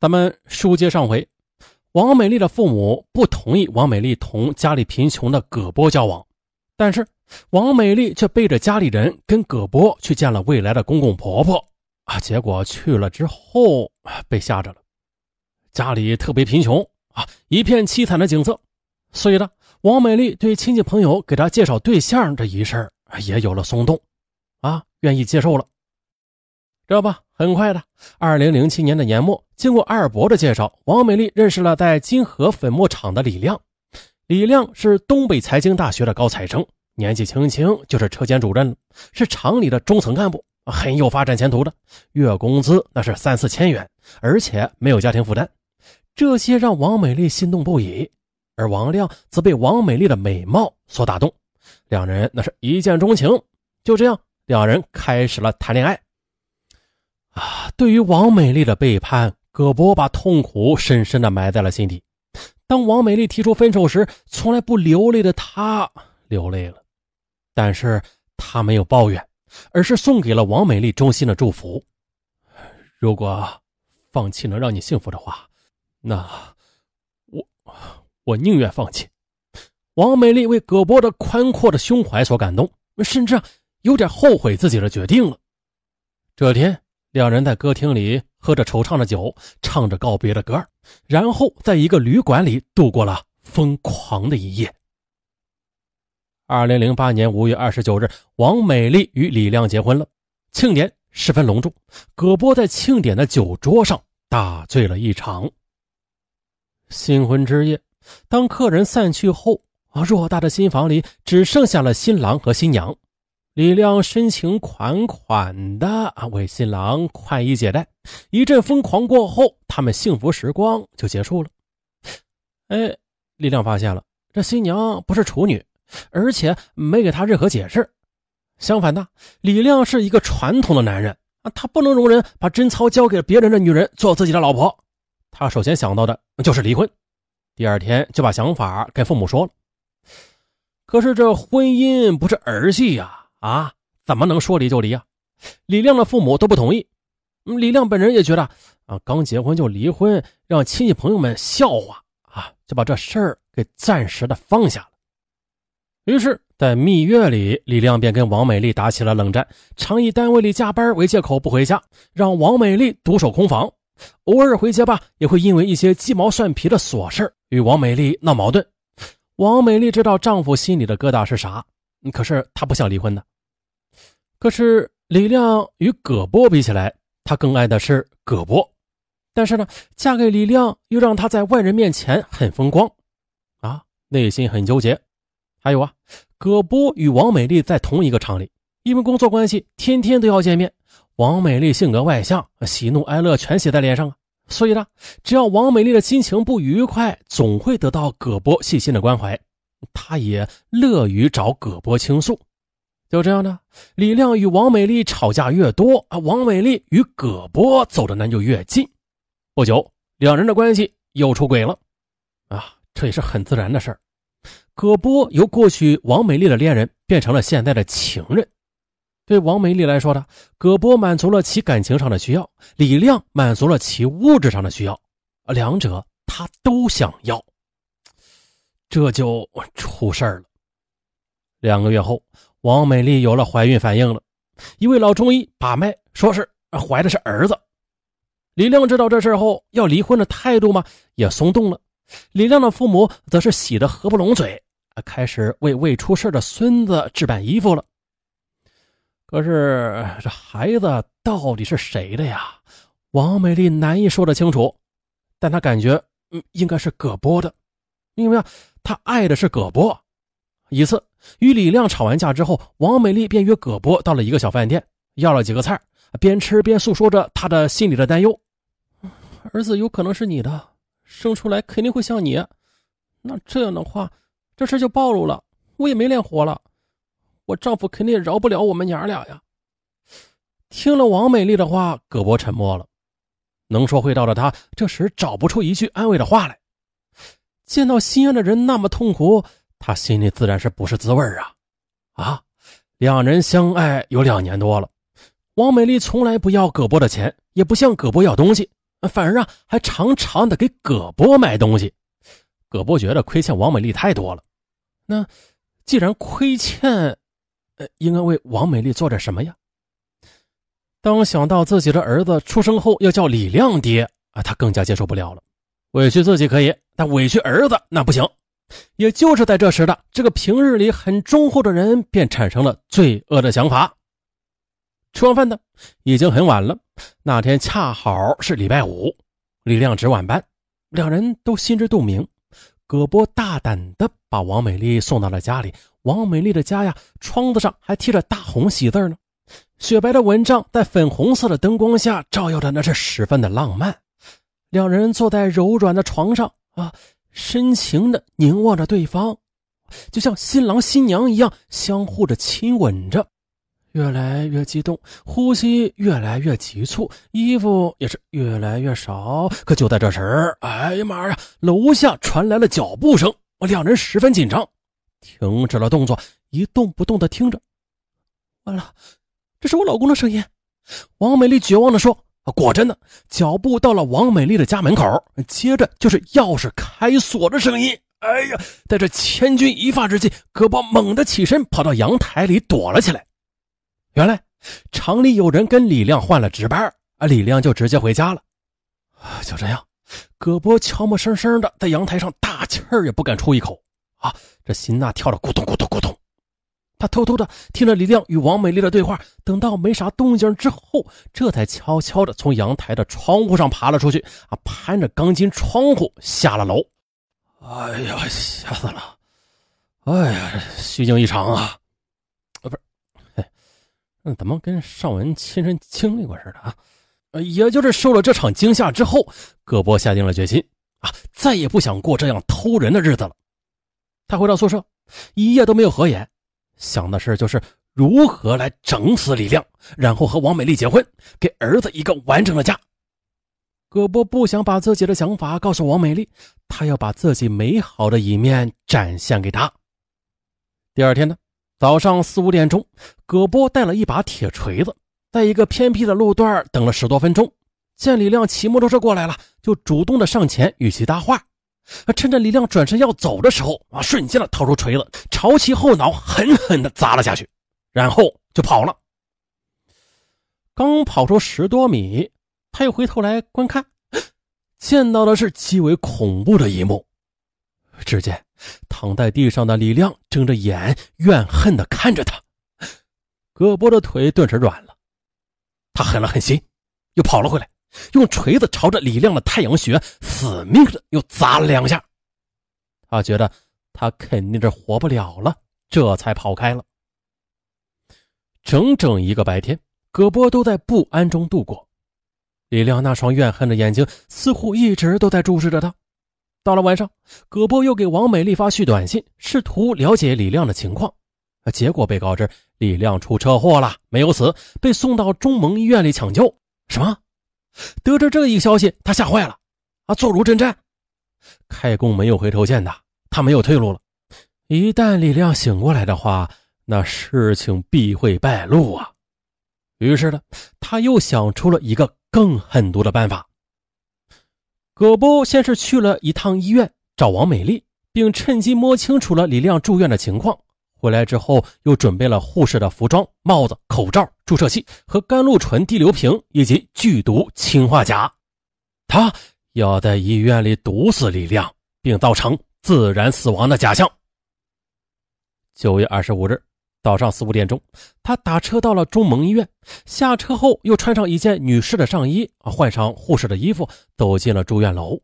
咱们书接上回，王美丽的父母不同意王美丽同家里贫穷的葛波交往，但是王美丽却背着家里人跟葛波去见了未来的公公婆婆啊。结果去了之后被吓着了，家里特别贫穷啊，一片凄惨的景色。所以呢，王美丽对亲戚朋友给她介绍对象这一事也有了松动，啊，愿意接受了。这吧，很快的，二零零七年的年末，经过二伯的介绍，王美丽认识了在金河粉末厂的李亮。李亮是东北财经大学的高材生，年纪轻轻就是车间主任，是厂里的中层干部，很有发展前途的。月工资那是三四千元，而且没有家庭负担，这些让王美丽心动不已。而王亮则被王美丽的美貌所打动，两人那是一见钟情。就这样，两人开始了谈恋爱。啊，对于王美丽的背叛，葛波把痛苦深深的埋在了心底。当王美丽提出分手时，从来不流泪的他流泪了，但是他没有抱怨，而是送给了王美丽衷心的祝福。如果放弃能让你幸福的话，那我我宁愿放弃。王美丽为葛波的宽阔的胸怀所感动，甚至有点后悔自己的决定了。这天。两人在歌厅里喝着惆怅的酒，唱着告别的歌，然后在一个旅馆里度过了疯狂的一夜。二零零八年五月二十九日，王美丽与李亮结婚了，庆典十分隆重。葛波在庆典的酒桌上大醉了一场。新婚之夜，当客人散去后，啊，偌大的新房里只剩下了新郎和新娘。李亮深情款款的啊为新郎宽衣解带，一阵疯狂过后，他们幸福时光就结束了。哎，李亮发现了这新娘不是处女，而且没给他任何解释。相反的，李亮是一个传统的男人啊，他不能容忍把贞操交给别人的女人做自己的老婆。他首先想到的就是离婚，第二天就把想法跟父母说了。可是这婚姻不是儿戏呀。啊怎么能说离就离啊？李亮的父母都不同意。李亮本人也觉得啊，刚结婚就离婚，让亲戚朋友们笑话啊，就把这事儿给暂时的放下了。于是，在蜜月里，李亮便跟王美丽打起了冷战，常以单位里加班为借口不回家，让王美丽独守空房。偶尔回家吧，也会因为一些鸡毛蒜皮的琐事与王美丽闹矛盾。王美丽知道丈夫心里的疙瘩是啥。可是她不想离婚的。可是李亮与葛波比起来，他更爱的是葛波。但是呢，嫁给李亮又让他在外人面前很风光，啊，内心很纠结。还有啊，葛波与王美丽在同一个厂里，因为工作关系，天天都要见面。王美丽性格外向，喜怒哀乐全写在脸上啊，所以呢，只要王美丽的心情不愉快，总会得到葛波细心的关怀。他也乐于找葛波倾诉，就这样的，李亮与王美丽吵架越多啊，王美丽与葛波走的那就越近。不久，两人的关系又出轨了，啊，这也是很自然的事儿。葛波由过去王美丽的恋人变成了现在的情人。对王美丽来说呢，葛波满足了其感情上的需要，李亮满足了其物质上的需要，两者他都想要。这就出事儿了。两个月后，王美丽有了怀孕反应了，一位老中医把脉，说是怀的是儿子。李亮知道这事后，要离婚的态度嘛也松动了。李亮的父母则是喜得合不拢嘴，开始为未出事的孙子置办衣服了。可是这孩子到底是谁的呀？王美丽难以说得清楚，但她感觉，嗯，应该是葛波的，因为啊。她爱的是葛波。一次与李亮吵完架之后，王美丽便约葛波到了一个小饭店，要了几个菜，边吃边诉说着她的心里的担忧：“儿子有可能是你的，生出来肯定会像你。那这样的话，这事就暴露了，我也没脸活了。我丈夫肯定也饶不了我们娘俩呀。”听了王美丽的话，葛波沉默了。能说会道的他，这时找不出一句安慰的话来。见到心爱的人那么痛苦，他心里自然是不是滋味啊！啊，两人相爱有两年多了，王美丽从来不要葛波的钱，也不向葛波要东西，反而啊还常常的给葛波买东西。葛波觉得亏欠王美丽太多了。那既然亏欠，呃，应该为王美丽做点什么呀？当想到自己的儿子出生后要叫李亮爹啊，他更加接受不了了。委屈自己可以，但委屈儿子那不行。也就是在这时的这个平日里很忠厚的人，便产生了罪恶的想法。吃完饭呢，已经很晚了。那天恰好是礼拜五，李亮值晚班，两人都心知肚明。葛波大胆地把王美丽送到了家里。王美丽的家呀，窗子上还贴着大红喜字呢，雪白的蚊帐在粉红色的灯光下照耀着，那是十分的浪漫。两人坐在柔软的床上啊，深情地凝望着对方，就像新郎新娘一样，相互的亲吻着。越来越激动，呼吸越来越急促，衣服也是越来越少。可就在这时，哎呀妈呀！楼下传来了脚步声，两人十分紧张，停止了动作，一动不动的听着。完了，这是我老公的声音。王美丽绝望的说：“果真的，脚步到了王美丽的家门口，接着就是钥匙开锁的声音。哎呀，在这千钧一发之际，葛波猛地起身，跑到阳台里躲了起来。”原来厂里有人跟李亮换了值班啊，李亮就直接回家了。就这样，葛波悄没声声的在阳台上大气儿也不敢出一口啊，这心呐跳得咕咚咕咚咕咚。他偷偷的听了李亮与王美丽的对话，等到没啥动静之后，这才悄悄的从阳台的窗户上爬了出去啊，攀着钢筋窗户下了楼。哎呀，吓死了！哎呀，虚惊一场啊！啊，不是，哎，那怎么跟尚文亲身经历过似的啊？也就是受了这场惊吓之后，葛波下定了决心啊，再也不想过这样偷人的日子了。他回到宿舍，一夜都没有合眼，想的事就是如何来整死李亮，然后和王美丽结婚，给儿子一个完整的家。葛波不想把自己的想法告诉王美丽，他要把自己美好的一面展现给她。第二天呢？早上四五点钟，葛波带了一把铁锤子，在一个偏僻的路段等了十多分钟。见李亮骑摩托车过来了，就主动的上前与其搭话。趁着李亮转身要走的时候，啊，瞬间的掏出锤子，朝其后脑狠狠的砸了下去，然后就跑了。刚跑出十多米，他又回头来观看，见到的是极为恐怖的一幕。只见躺在地上的李亮睁着眼，怨恨地看着他。葛波的腿顿时软了，他狠了狠心，又跑了回来，用锤子朝着李亮的太阳穴死命的又砸了两下。他觉得他肯定是活不了了，这才跑开了。整整一个白天，葛波都在不安中度过。李亮那双怨恨的眼睛似乎一直都在注视着他。到了晚上，葛波又给王美丽发去短信，试图了解李亮的情况，结果被告知李亮出车祸了，没有死，被送到中蒙医院里抢救。什么？得知这一消息，他吓坏了，啊，坐如针毡。开弓没有回头箭的，他没有退路了。一旦李亮醒过来的话，那事情必会败露啊。于是呢，他又想出了一个更狠毒的办法。葛波先是去了一趟医院找王美丽，并趁机摸清楚了李亮住院的情况。回来之后，又准备了护士的服装、帽子、口罩、注射器和甘露醇滴流瓶以及剧毒氰化钾。他要在医院里毒死李亮，并造成自然死亡的假象。九月二十五日。早上四五点钟，他打车到了中蒙医院。下车后，又穿上一件女士的上衣，换上护士的衣服，走进了住院楼。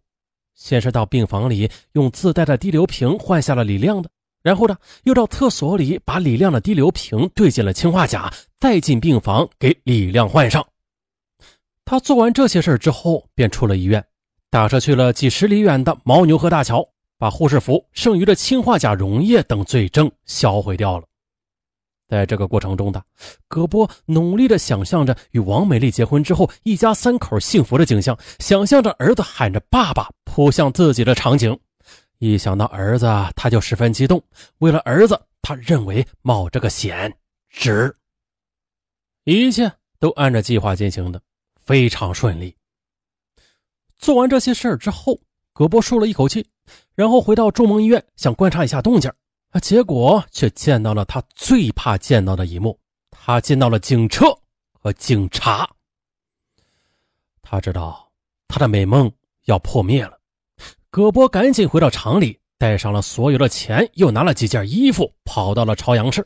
先是到病房里用自带的滴流瓶换下了李亮的，然后呢，又到厕所里把李亮的滴流瓶兑进了氰化钾，再进病房给李亮换上。他做完这些事之后，便出了医院，打车去了几十里远的牦牛河大桥，把护士服、剩余的氰化钾溶液等罪证销毁掉了。在这个过程中的葛波努力地想象着与王美丽结婚之后一家三口幸福的景象，想象着儿子喊着“爸爸”扑向自己的场景。一想到儿子，他就十分激动。为了儿子，他认为冒这个险值。一切都按照计划进行的，非常顺利。做完这些事儿之后，葛波舒了一口气，然后回到中蒙医院，想观察一下动静啊，结果却见到了他最怕见到的一幕，他见到了警车和警察。他知道他的美梦要破灭了，葛波赶紧回到厂里，带上了所有的钱，又拿了几件衣服，跑到了朝阳市。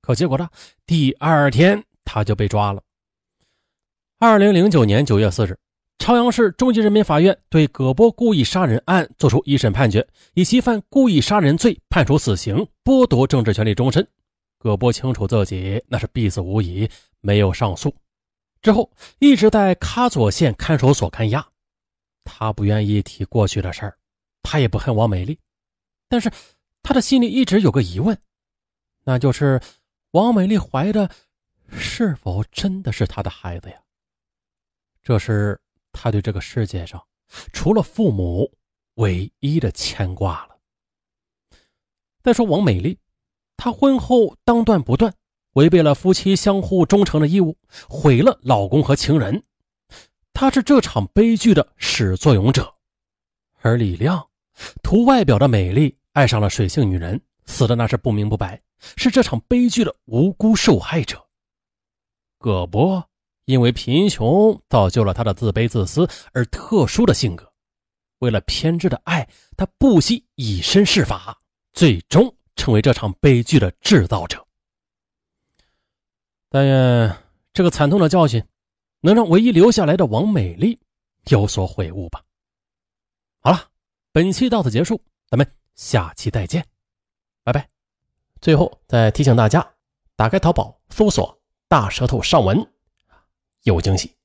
可结果呢，第二天他就被抓了。二零零九年九月四日，朝阳市中级人民法院对葛波故意杀人案作出一审判决，以其犯故意杀人罪判处死刑，剥夺政治权利终身。葛波清楚自己那是必死无疑，没有上诉。之后一直在喀左县看守所看押。他不愿意提过去的事儿，他也不恨王美丽，但是他的心里一直有个疑问，那就是王美丽怀的是否真的是他的孩子呀？这是他对这个世界上除了父母唯一的牵挂了。再说王美丽，她婚后当断不断，违背了夫妻相互忠诚的义务，毁了老公和情人，她是这场悲剧的始作俑者。而李亮，图外表的美丽，爱上了水性女人，死的那是不明不白，是这场悲剧的无辜受害者。葛波。因为贫穷造就了他的自卑自私而特殊的性格，为了偏执的爱，他不惜以身试法，最终成为这场悲剧的制造者。但愿这个惨痛的教训能让唯一留下来的王美丽有所悔悟吧。好了，本期到此结束，咱们下期再见，拜拜。最后再提醒大家，打开淘宝搜索“大舌头上文”。有惊喜。